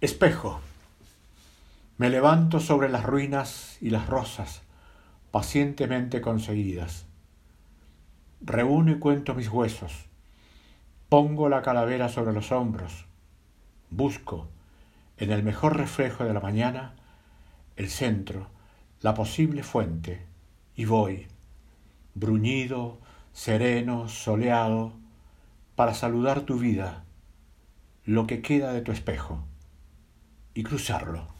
Espejo. Me levanto sobre las ruinas y las rosas pacientemente conseguidas. Reúno y cuento mis huesos. Pongo la calavera sobre los hombros. Busco, en el mejor reflejo de la mañana, el centro, la posible fuente, y voy, bruñido, sereno, soleado, para saludar tu vida, lo que queda de tu espejo y cruzarlo.